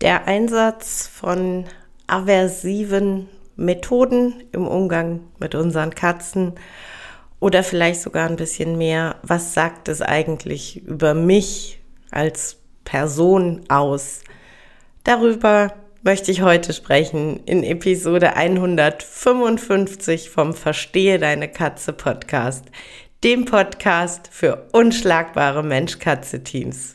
Der Einsatz von aversiven Methoden im Umgang mit unseren Katzen oder vielleicht sogar ein bisschen mehr, was sagt es eigentlich über mich als Person aus? Darüber möchte ich heute sprechen in Episode 155 vom Verstehe deine Katze Podcast, dem Podcast für unschlagbare Mensch-Katze-Teams.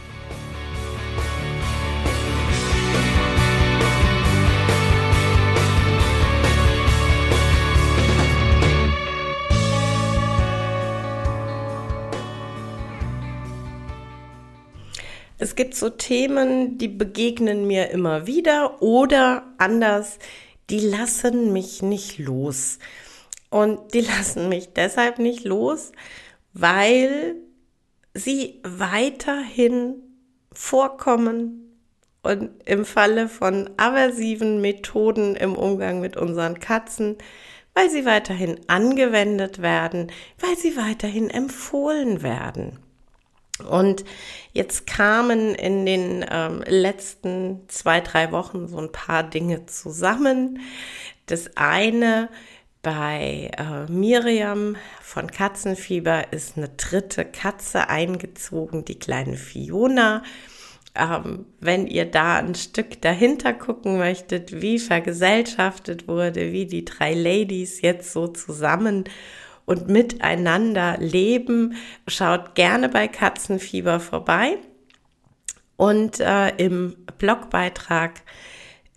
Es gibt so Themen, die begegnen mir immer wieder oder anders, die lassen mich nicht los. Und die lassen mich deshalb nicht los, weil sie weiterhin vorkommen und im Falle von aversiven Methoden im Umgang mit unseren Katzen, weil sie weiterhin angewendet werden, weil sie weiterhin empfohlen werden. Und jetzt kamen in den ähm, letzten zwei, drei Wochen so ein paar Dinge zusammen. Das eine bei äh, Miriam von Katzenfieber ist eine dritte Katze eingezogen, die kleine Fiona. Ähm, wenn ihr da ein Stück dahinter gucken möchtet, wie vergesellschaftet wurde, wie die drei Ladies jetzt so zusammen und miteinander leben. Schaut gerne bei Katzenfieber vorbei. Und äh, im Blogbeitrag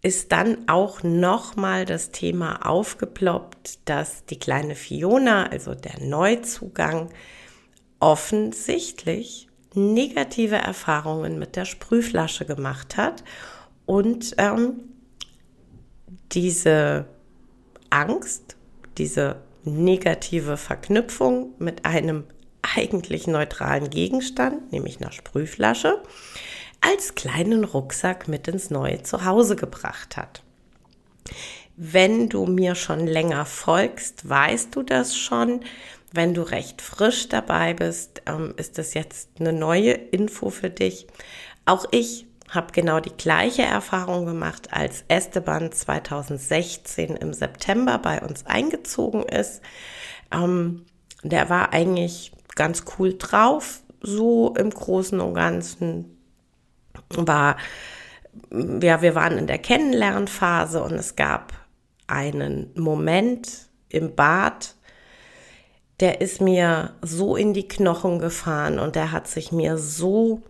ist dann auch nochmal das Thema aufgeploppt, dass die kleine Fiona, also der Neuzugang, offensichtlich negative Erfahrungen mit der Sprühflasche gemacht hat und ähm, diese Angst, diese negative Verknüpfung mit einem eigentlich neutralen Gegenstand, nämlich einer Sprühflasche, als kleinen Rucksack mit ins neue Zuhause gebracht hat. Wenn du mir schon länger folgst, weißt du das schon. Wenn du recht frisch dabei bist, ähm, ist das jetzt eine neue Info für dich. Auch ich habe genau die gleiche Erfahrung gemacht, als Esteban 2016 im September bei uns eingezogen ist. Ähm, der war eigentlich ganz cool drauf, so im Großen und Ganzen. War, ja, wir waren in der Kennenlernphase und es gab einen Moment im Bad, der ist mir so in die Knochen gefahren und der hat sich mir so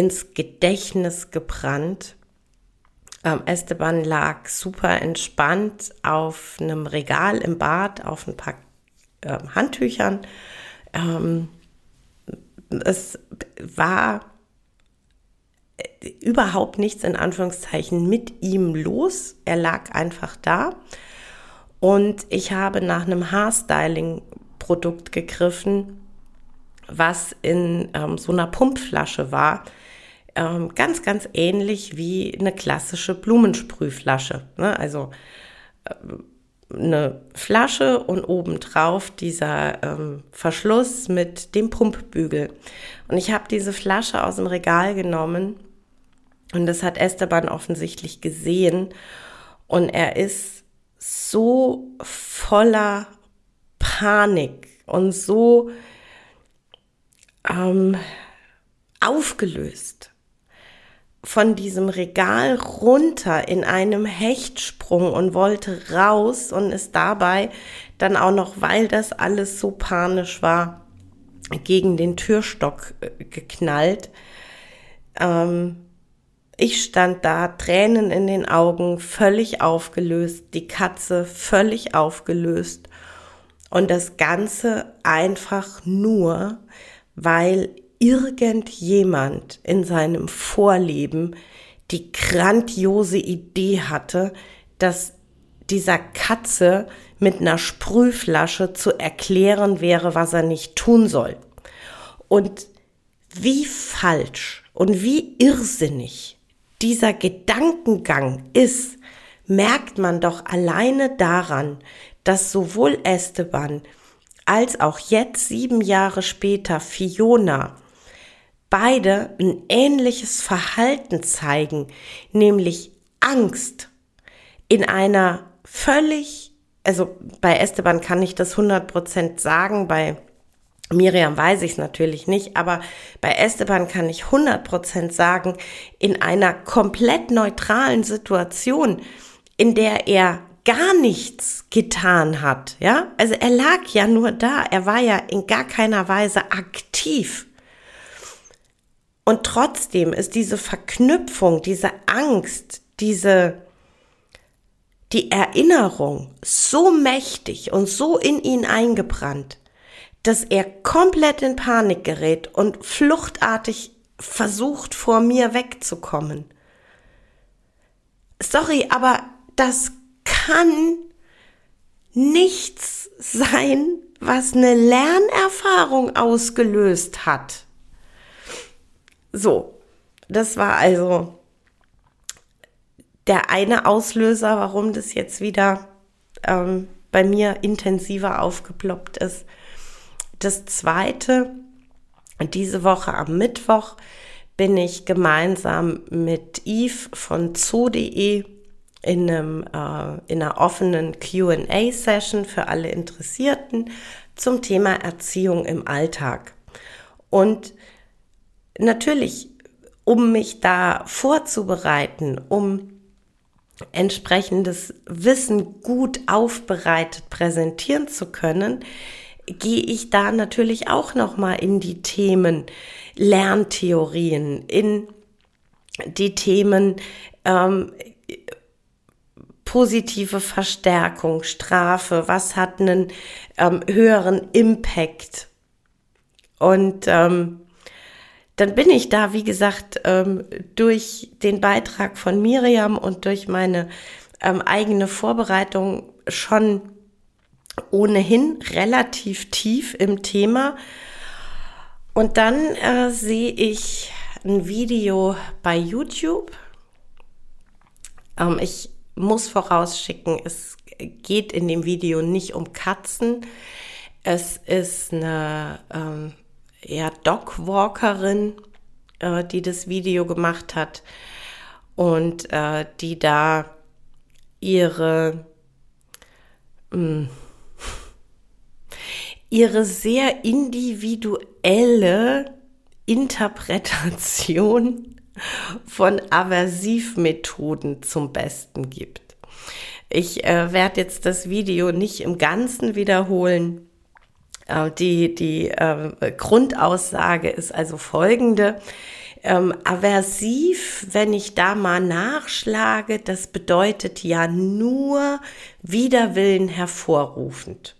ins Gedächtnis gebrannt. Ähm, Esteban lag super entspannt auf einem Regal im Bad, auf ein paar äh, Handtüchern. Ähm, es war äh, überhaupt nichts in Anführungszeichen mit ihm los. Er lag einfach da. Und ich habe nach einem Haarstyling-Produkt gegriffen, was in ähm, so einer Pumpflasche war. Ähm, ganz, ganz ähnlich wie eine klassische Blumensprühflasche. Ne? Also äh, eine Flasche und obendrauf dieser ähm, Verschluss mit dem Pumpbügel. Und ich habe diese Flasche aus dem Regal genommen und das hat Esteban offensichtlich gesehen. Und er ist so voller Panik und so ähm, aufgelöst von diesem Regal runter in einem Hechtsprung und wollte raus und ist dabei dann auch noch, weil das alles so panisch war, gegen den Türstock äh, geknallt. Ähm, Ich stand da, Tränen in den Augen, völlig aufgelöst, die Katze völlig aufgelöst. Und das Ganze einfach nur, weil irgendjemand in seinem Vorleben die grandiose Idee hatte, dass dieser Katze mit einer Sprühflasche zu erklären wäre, was er nicht tun soll. Und wie falsch und wie irrsinnig dieser Gedankengang ist, merkt man doch alleine daran, dass sowohl Esteban als auch jetzt sieben Jahre später Fiona beide ein ähnliches Verhalten zeigen, nämlich Angst in einer völlig, also bei Esteban kann ich das 100% sagen, bei Miriam weiß ich es natürlich nicht, aber bei Esteban kann ich 100% sagen, in einer komplett neutralen Situation, in der er gar nichts getan hat, ja? Also er lag ja nur da, er war ja in gar keiner Weise aktiv. Und trotzdem ist diese Verknüpfung, diese Angst, diese, die Erinnerung so mächtig und so in ihn eingebrannt, dass er komplett in Panik gerät und fluchtartig versucht, vor mir wegzukommen. Sorry, aber das kann nichts sein, was eine Lernerfahrung ausgelöst hat. So, das war also der eine Auslöser, warum das jetzt wieder ähm, bei mir intensiver aufgeploppt ist. Das zweite, diese Woche am Mittwoch bin ich gemeinsam mit Yves von zoo.de in, einem, äh, in einer offenen QA-Session für alle Interessierten zum Thema Erziehung im Alltag. Und natürlich, um mich da vorzubereiten, um entsprechendes Wissen gut aufbereitet präsentieren zu können, gehe ich da natürlich auch noch mal in die Themen Lerntheorien, in die Themen ähm, positive Verstärkung, Strafe, was hat einen ähm, höheren Impact? Und ähm, dann bin ich da, wie gesagt, ähm, durch den Beitrag von Miriam und durch meine ähm, eigene Vorbereitung schon ohnehin relativ tief im Thema. Und dann äh, sehe ich ein Video bei YouTube. Ähm, ich muss vorausschicken, es geht in dem Video nicht um Katzen. Es ist eine ähm, ja, Dogwalkerin, äh, die das Video gemacht hat und äh, die da ihre mh, hm, ihre sehr individuelle Interpretation von Aversivmethoden zum Besten gibt. Ich äh, werde jetzt das Video nicht im Ganzen wiederholen. Äh, die die äh, Grundaussage ist also folgende. Ähm, aversiv, wenn ich da mal nachschlage, das bedeutet ja nur Widerwillen hervorrufend.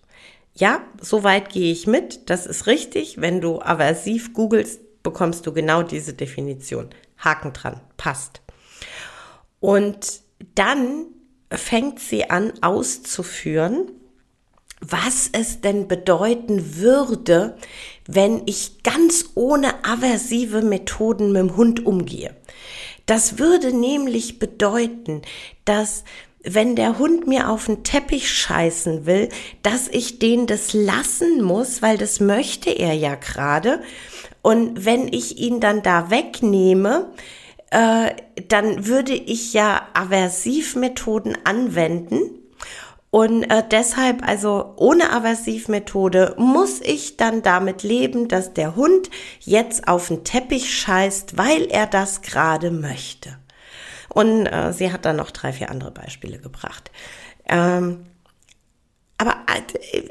Ja, soweit gehe ich mit. Das ist richtig. Wenn du aversiv googelst, bekommst du genau diese Definition. Haken dran, passt. Und dann fängt sie an auszuführen, was es denn bedeuten würde, wenn ich ganz ohne aversive Methoden mit dem Hund umgehe. Das würde nämlich bedeuten, dass wenn der Hund mir auf den Teppich scheißen will, dass ich den das lassen muss, weil das möchte er ja gerade. Und wenn ich ihn dann da wegnehme, äh, dann würde ich ja Aversivmethoden anwenden und äh, deshalb, also ohne Aversivmethode, muss ich dann damit leben, dass der Hund jetzt auf den Teppich scheißt, weil er das gerade möchte. Und äh, sie hat dann noch drei, vier andere Beispiele gebracht. Ähm, aber äh,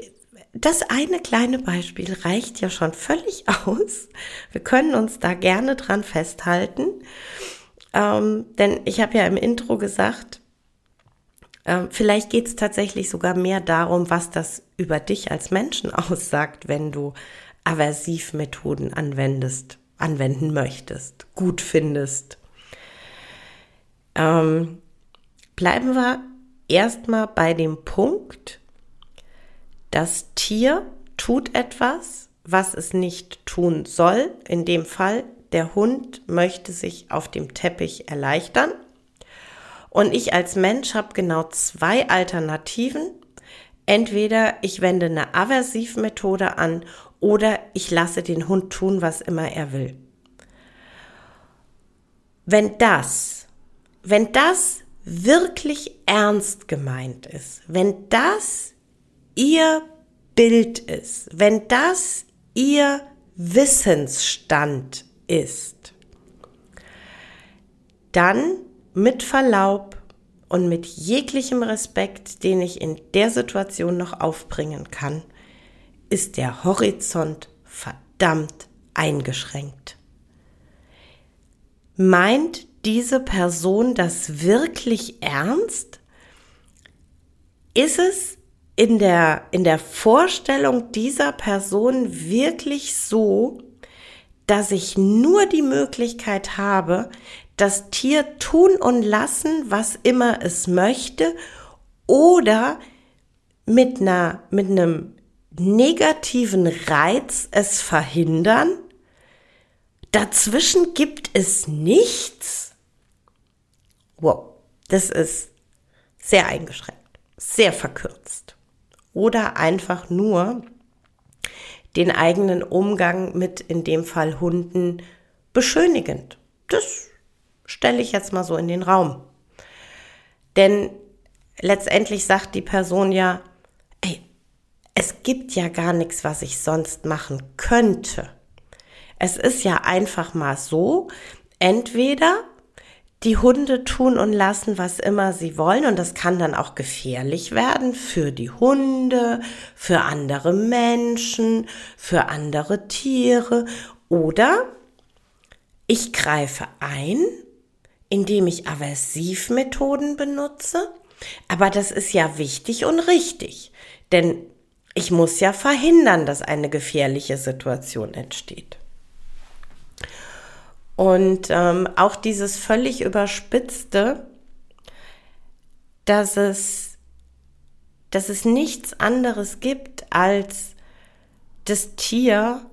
das eine kleine Beispiel reicht ja schon völlig aus. Wir können uns da gerne dran festhalten. Ähm, denn ich habe ja im Intro gesagt, vielleicht geht es tatsächlich sogar mehr darum, was das über dich als Menschen aussagt, wenn du Aversivmethoden anwendest, anwenden möchtest, gut findest. Ähm, bleiben wir erstmal bei dem Punkt, das Tier tut etwas, was es nicht tun soll. In dem Fall, der Hund möchte sich auf dem Teppich erleichtern. Und ich als Mensch habe genau zwei Alternativen. Entweder ich wende eine Aversivmethode an oder ich lasse den Hund tun, was immer er will. Wenn das, wenn das wirklich ernst gemeint ist, wenn das ihr Bild ist, wenn das ihr Wissensstand ist, dann mit Verlaub und mit jeglichem Respekt, den ich in der Situation noch aufbringen kann, ist der Horizont verdammt eingeschränkt. Meint diese Person das wirklich ernst? Ist es in der, in der Vorstellung dieser Person wirklich so, dass ich nur die Möglichkeit habe, das Tier tun und lassen, was immer es möchte, oder mit einer, mit einem negativen Reiz es verhindern? Dazwischen gibt es nichts? Wow, das ist sehr eingeschränkt, sehr verkürzt. Oder einfach nur den eigenen Umgang mit, in dem Fall Hunden, beschönigend. Das stelle ich jetzt mal so in den Raum. Denn letztendlich sagt die Person ja, ey, es gibt ja gar nichts, was ich sonst machen könnte. Es ist ja einfach mal so, entweder die Hunde tun und lassen, was immer sie wollen. Und das kann dann auch gefährlich werden für die Hunde, für andere Menschen, für andere Tiere. Oder ich greife ein, indem ich Aversivmethoden benutze. Aber das ist ja wichtig und richtig. Denn ich muss ja verhindern, dass eine gefährliche Situation entsteht. Und ähm, auch dieses völlig überspitzte, dass es, dass es nichts anderes gibt, als das Tier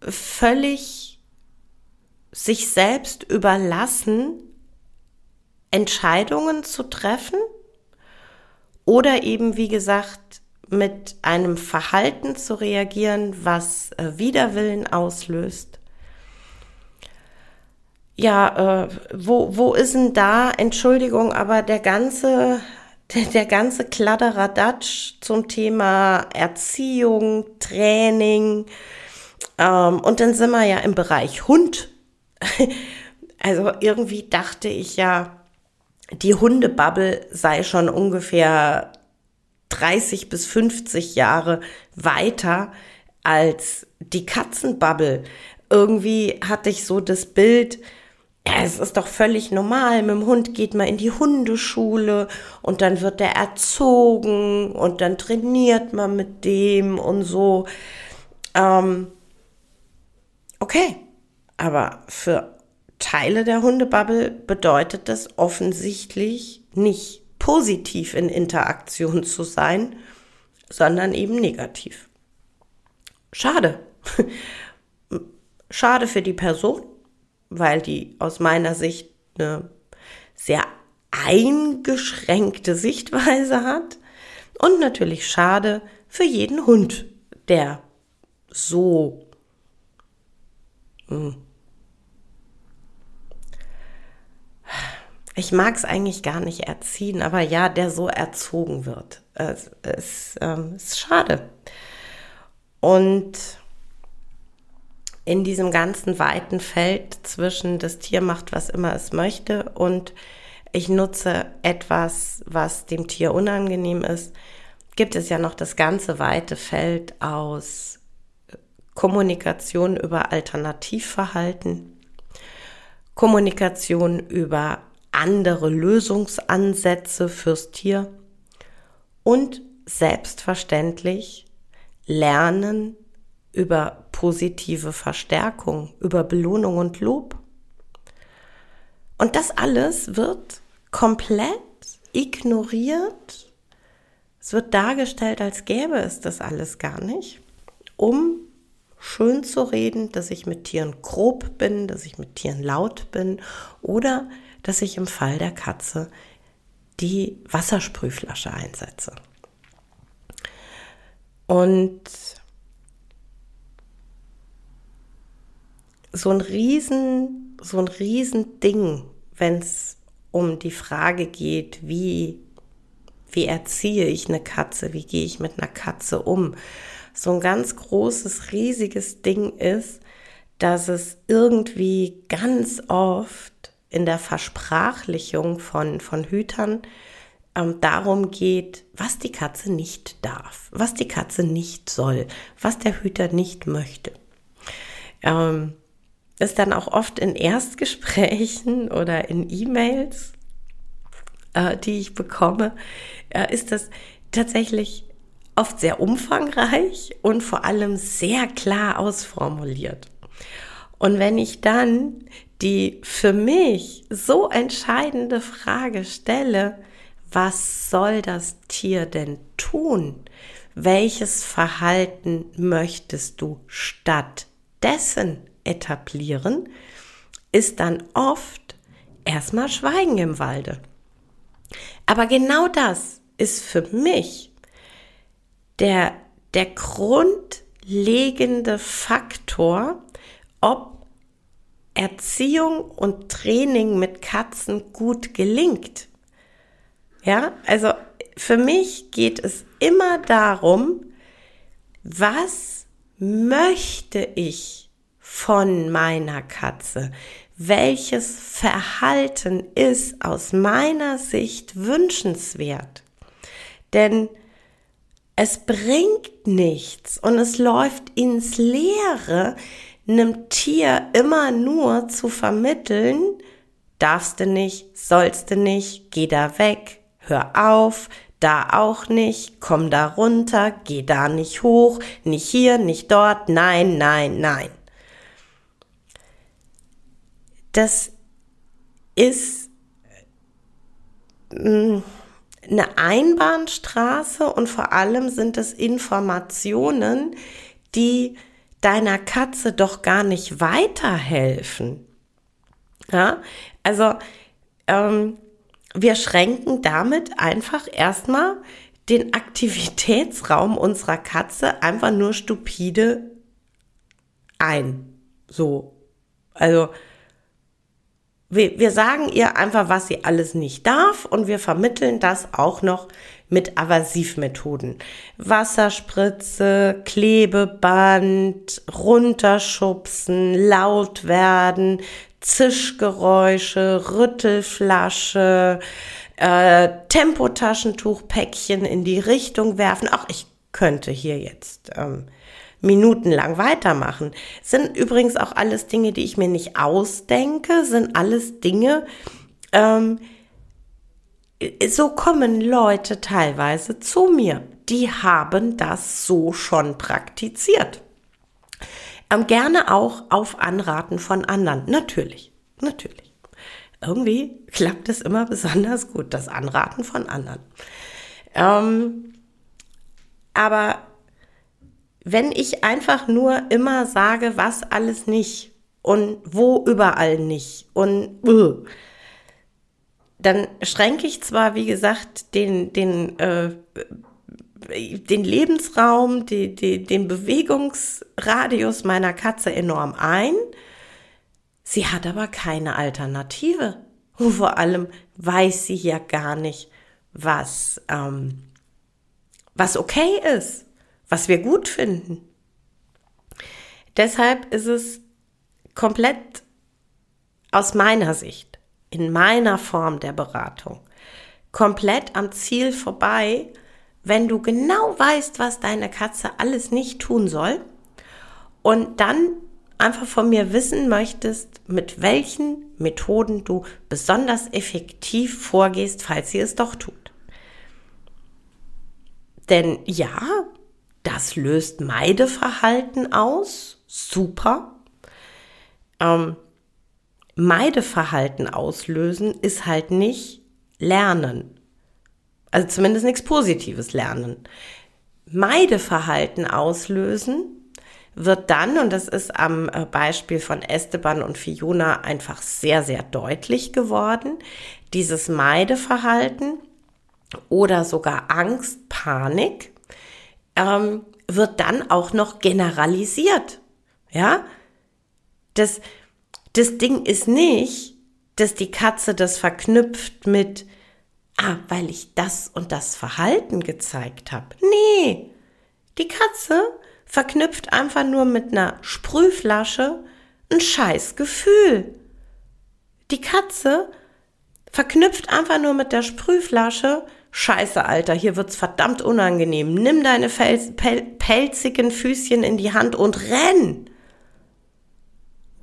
völlig sich selbst überlassen, Entscheidungen zu treffen oder eben, wie gesagt, mit einem Verhalten zu reagieren, was äh, Widerwillen auslöst ja, äh, wo, wo ist denn da, Entschuldigung, aber der ganze, der, der ganze Kladderadatsch zum Thema Erziehung, Training, ähm, und dann sind wir ja im Bereich Hund. also irgendwie dachte ich ja, die Hundebubble sei schon ungefähr 30 bis 50 Jahre weiter als die Katzenbubble. Irgendwie hatte ich so das Bild, es ist doch völlig normal. Mit dem Hund geht man in die Hundeschule und dann wird der erzogen und dann trainiert man mit dem und so. Ähm, okay, aber für Teile der Hundebubble bedeutet das offensichtlich nicht positiv in Interaktion zu sein, sondern eben negativ. Schade. Schade für die Person, weil die aus meiner Sicht eine sehr eingeschränkte Sichtweise hat. Und natürlich schade für jeden Hund, der so ich mag es eigentlich gar nicht erziehen, aber ja, der so erzogen wird. Es, es ähm, ist schade. Und in diesem ganzen weiten Feld zwischen das Tier macht, was immer es möchte und ich nutze etwas, was dem Tier unangenehm ist, gibt es ja noch das ganze weite Feld aus Kommunikation über Alternativverhalten, Kommunikation über andere Lösungsansätze fürs Tier und selbstverständlich Lernen über positive Verstärkung, über Belohnung und Lob. Und das alles wird komplett ignoriert. Es wird dargestellt, als gäbe es das alles gar nicht, um schön zu reden, dass ich mit Tieren grob bin, dass ich mit Tieren laut bin oder dass ich im Fall der Katze die Wassersprühflasche einsetze. Und so ein riesen, so ein riesen Ding, wenn es um die Frage geht, wie, wie erziehe ich eine Katze, wie gehe ich mit einer Katze um. So ein ganz großes, riesiges Ding ist, dass es irgendwie ganz oft in der Versprachlichung von, von Hütern ähm, darum geht, was die Katze nicht darf, was die Katze nicht soll, was der Hüter nicht möchte. Ähm, ist dann auch oft in Erstgesprächen oder in E-Mails, äh, die ich bekomme, äh, ist das tatsächlich oft sehr umfangreich und vor allem sehr klar ausformuliert. Und wenn ich dann die für mich so entscheidende Frage stelle, was soll das Tier denn tun? Welches Verhalten möchtest du stattdessen etablieren, ist dann oft erstmal Schweigen im Walde. Aber genau das ist für mich der, der grundlegende Faktor, ob Erziehung und Training mit Katzen gut gelingt. Ja, also für mich geht es immer darum, was möchte ich von meiner Katze? Welches Verhalten ist aus meiner Sicht wünschenswert? Denn es bringt nichts und es läuft ins Leere, einem Tier immer nur zu vermitteln, darfst du nicht, sollst du nicht, geh da weg, hör auf, da auch nicht, komm da runter, geh da nicht hoch, nicht hier, nicht dort, nein, nein, nein. Das ist mm, eine Einbahnstraße und vor allem sind es Informationen, die deiner Katze doch gar nicht weiterhelfen. Ja, also ähm, wir schränken damit einfach erstmal den Aktivitätsraum unserer Katze einfach nur stupide ein. So. Also, wir, wir sagen ihr einfach, was sie alles nicht darf und wir vermitteln das auch noch mit Aversivmethoden. Wasserspritze, Klebeband, runterschubsen, laut werden, Zischgeräusche, Rüttelflasche, äh, Tempotaschentuchpäckchen in die Richtung werfen. Ach, ich könnte hier jetzt ähm, minutenlang weitermachen. Sind übrigens auch alles Dinge, die ich mir nicht ausdenke, sind alles Dinge, ähm, so kommen Leute teilweise zu mir. Die haben das so schon praktiziert. Ähm, gerne auch auf Anraten von anderen. Natürlich, natürlich. Irgendwie klappt es immer besonders gut, das Anraten von anderen. Ähm, aber wenn ich einfach nur immer sage, was alles nicht und wo überall nicht und uh, dann schränke ich zwar, wie gesagt, den, den, äh, den Lebensraum, die, die, den Bewegungsradius meiner Katze enorm ein. Sie hat aber keine Alternative. Und vor allem weiß sie ja gar nicht, was, ähm, was okay ist was wir gut finden. Deshalb ist es komplett aus meiner Sicht, in meiner Form der Beratung, komplett am Ziel vorbei, wenn du genau weißt, was deine Katze alles nicht tun soll und dann einfach von mir wissen möchtest, mit welchen Methoden du besonders effektiv vorgehst, falls sie es doch tut. Denn ja, das löst Meideverhalten aus. Super. Ähm, Meideverhalten auslösen ist halt nicht Lernen. Also zumindest nichts Positives lernen. Meideverhalten auslösen wird dann, und das ist am äh, Beispiel von Esteban und Fiona einfach sehr, sehr deutlich geworden, dieses Meideverhalten oder sogar Angst, Panik, ähm, wird dann auch noch generalisiert. Ja, das, das Ding ist nicht, dass die Katze das verknüpft mit, ah, weil ich das und das Verhalten gezeigt habe. Nee, die Katze verknüpft einfach nur mit einer Sprühflasche ein scheiß Gefühl. Die Katze verknüpft einfach nur mit der Sprühflasche Scheiße, Alter, hier wird's verdammt unangenehm. Nimm deine pelzigen Füßchen in die Hand und renn.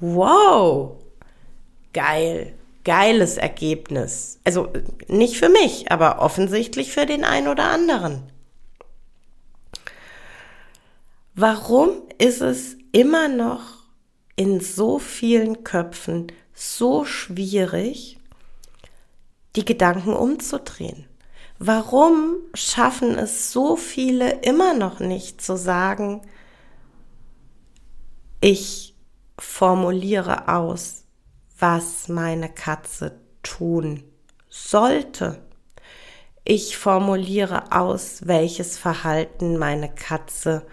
Wow. Geil. Geiles Ergebnis. Also nicht für mich, aber offensichtlich für den einen oder anderen. Warum ist es immer noch in so vielen Köpfen so schwierig, die Gedanken umzudrehen? Warum schaffen es so viele immer noch nicht zu sagen, ich formuliere aus, was meine Katze tun sollte. Ich formuliere aus, welches Verhalten meine Katze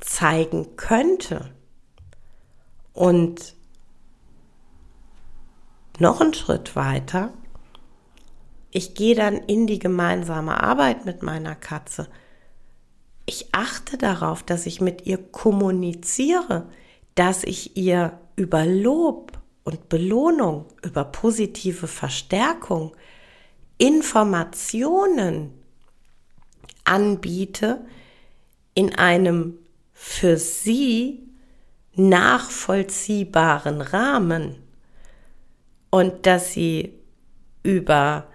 zeigen könnte. Und noch einen Schritt weiter, ich gehe dann in die gemeinsame Arbeit mit meiner Katze. Ich achte darauf, dass ich mit ihr kommuniziere, dass ich ihr über Lob und Belohnung, über positive Verstärkung, Informationen anbiete in einem für sie nachvollziehbaren Rahmen und dass sie über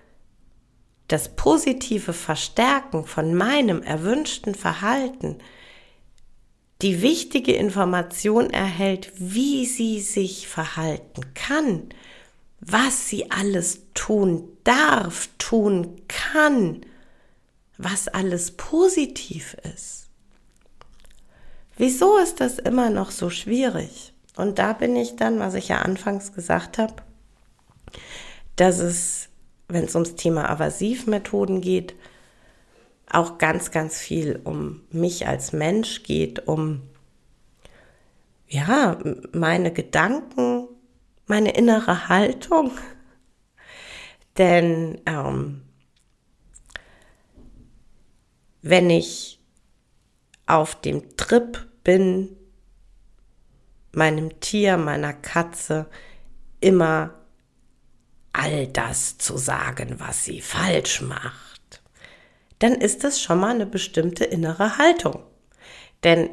das positive Verstärken von meinem erwünschten Verhalten die wichtige Information erhält, wie sie sich verhalten kann, was sie alles tun darf, tun kann, was alles positiv ist. Wieso ist das immer noch so schwierig? Und da bin ich dann, was ich ja anfangs gesagt habe, dass es wenn es ums Thema Aversivmethoden geht, auch ganz, ganz viel um mich als Mensch geht, um ja, meine Gedanken, meine innere Haltung. Denn ähm, wenn ich auf dem Trip bin, meinem Tier, meiner Katze immer all das zu sagen, was sie falsch macht, dann ist es schon mal eine bestimmte innere Haltung. Denn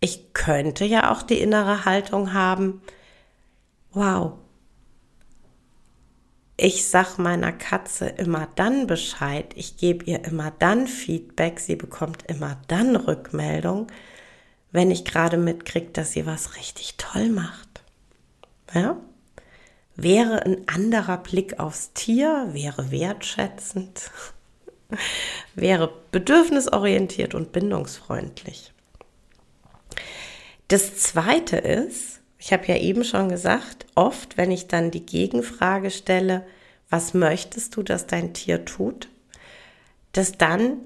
ich könnte ja auch die innere Haltung haben, wow, ich sag meiner Katze immer dann Bescheid, ich gebe ihr immer dann Feedback, sie bekommt immer dann Rückmeldung, wenn ich gerade mitkriege, dass sie was richtig toll macht. Ja? wäre ein anderer Blick aufs Tier, wäre wertschätzend, wäre bedürfnisorientiert und bindungsfreundlich. Das Zweite ist, ich habe ja eben schon gesagt, oft, wenn ich dann die Gegenfrage stelle, was möchtest du, dass dein Tier tut, dass dann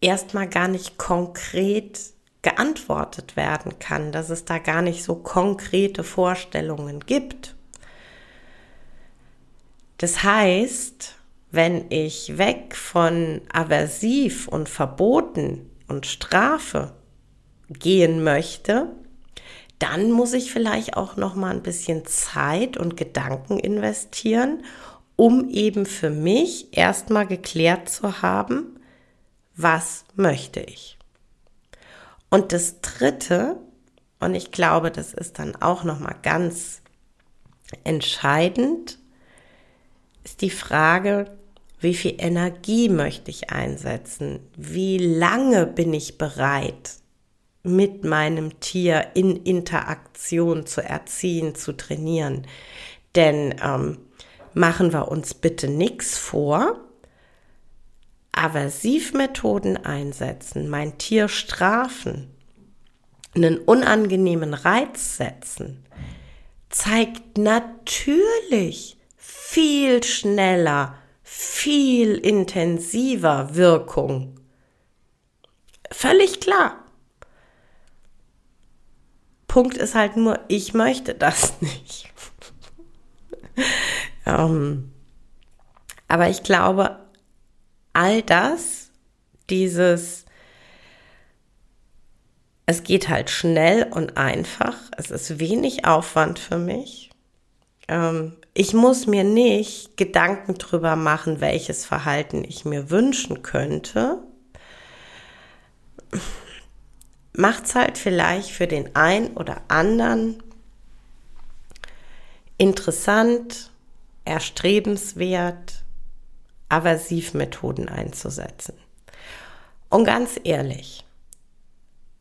erstmal gar nicht konkret geantwortet werden kann, dass es da gar nicht so konkrete Vorstellungen gibt. Das heißt, wenn ich weg von aversiv und verboten und Strafe gehen möchte, dann muss ich vielleicht auch noch mal ein bisschen Zeit und Gedanken investieren, um eben für mich erstmal geklärt zu haben, was möchte ich. Und das dritte, Und ich glaube, das ist dann auch noch mal ganz entscheidend, ist die Frage, wie viel Energie möchte ich einsetzen? Wie lange bin ich bereit, mit meinem Tier in Interaktion zu erziehen, zu trainieren? Denn ähm, machen wir uns bitte nichts vor. Aversivmethoden einsetzen, mein Tier strafen, einen unangenehmen Reiz setzen, zeigt natürlich viel schneller, viel intensiver Wirkung. Völlig klar. Punkt ist halt nur, ich möchte das nicht. ähm, aber ich glaube, all das, dieses, es geht halt schnell und einfach, es ist wenig Aufwand für mich. Ähm, ich muss mir nicht Gedanken drüber machen, welches Verhalten ich mir wünschen könnte. Macht es halt vielleicht für den einen oder anderen interessant, erstrebenswert, Aversivmethoden einzusetzen. Und ganz ehrlich,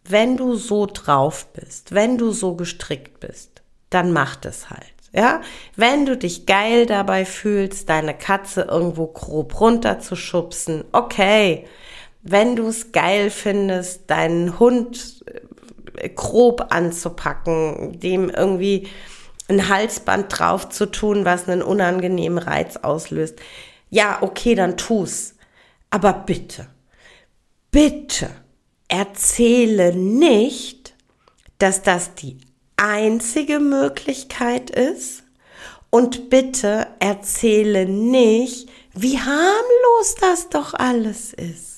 wenn du so drauf bist, wenn du so gestrickt bist, dann mach es halt. Ja, wenn du dich geil dabei fühlst, deine Katze irgendwo grob runterzuschubsen, okay. Wenn du es geil findest, deinen Hund äh, grob anzupacken, dem irgendwie ein Halsband drauf zu tun, was einen unangenehmen Reiz auslöst. Ja, okay, dann tu's. Aber bitte, bitte erzähle nicht, dass das die einzige Möglichkeit ist und bitte erzähle nicht, wie harmlos das doch alles ist.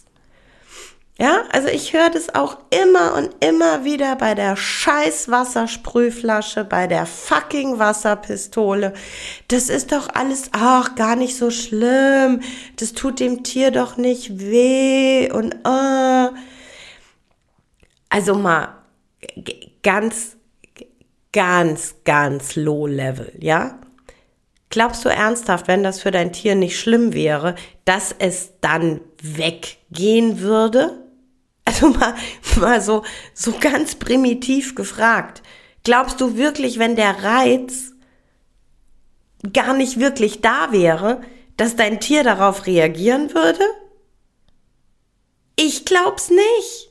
Ja, also ich höre das auch immer und immer wieder bei der scheiß Wassersprühflasche, bei der fucking Wasserpistole. Das ist doch alles, ach, gar nicht so schlimm. Das tut dem Tier doch nicht weh und äh. Also mal ganz ganz, ganz low level, ja? Glaubst du ernsthaft, wenn das für dein Tier nicht schlimm wäre, dass es dann weggehen würde? Also mal, mal so, so ganz primitiv gefragt. Glaubst du wirklich, wenn der Reiz gar nicht wirklich da wäre, dass dein Tier darauf reagieren würde? Ich glaub's nicht.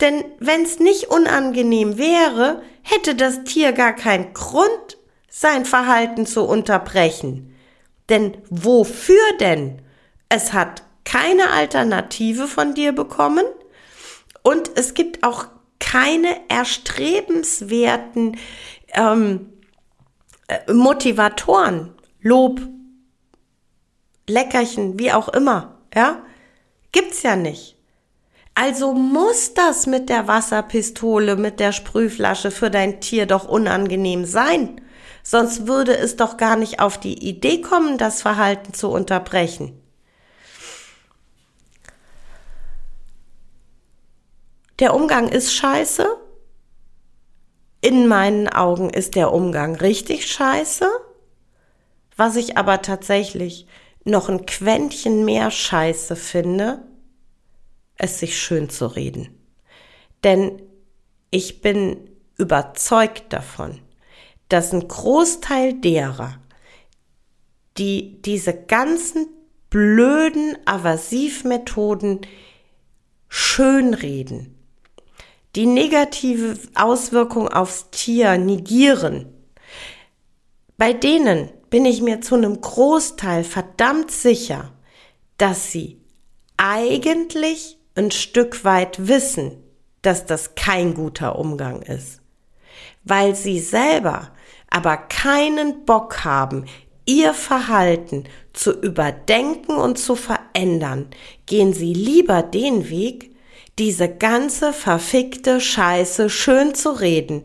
Denn wenn's nicht unangenehm wäre, hätte das Tier gar keinen Grund, sein Verhalten zu unterbrechen. Denn wofür denn? Es hat keine Alternative von dir bekommen und es gibt auch keine erstrebenswerten ähm, äh, Motivatoren, Lob, Leckerchen, wie auch immer, ja? Gibt's ja nicht. Also muss das mit der Wasserpistole, mit der Sprühflasche für dein Tier doch unangenehm sein. Sonst würde es doch gar nicht auf die Idee kommen, das Verhalten zu unterbrechen. Der Umgang ist scheiße. In meinen Augen ist der Umgang richtig scheiße. Was ich aber tatsächlich noch ein Quäntchen mehr scheiße finde, es sich schön zu reden. Denn ich bin überzeugt davon, dass ein Großteil derer, die diese ganzen blöden Aversivmethoden schönreden, die negative Auswirkung aufs Tier negieren, bei denen bin ich mir zu einem Großteil verdammt sicher, dass sie eigentlich ein Stück weit wissen, dass das kein guter Umgang ist. Weil sie selber aber keinen Bock haben, ihr Verhalten zu überdenken und zu verändern, gehen sie lieber den Weg, diese ganze verfickte Scheiße schön zu reden,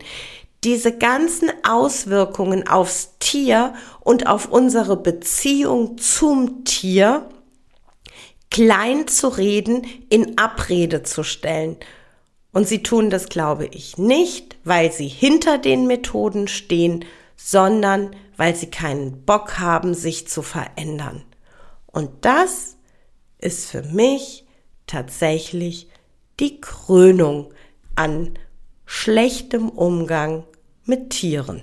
diese ganzen Auswirkungen aufs Tier und auf unsere Beziehung zum Tier klein zu reden, in Abrede zu stellen. Und sie tun das, glaube ich, nicht, weil sie hinter den Methoden stehen, sondern weil sie keinen Bock haben, sich zu verändern. Und das ist für mich tatsächlich die Krönung an schlechtem Umgang mit Tieren.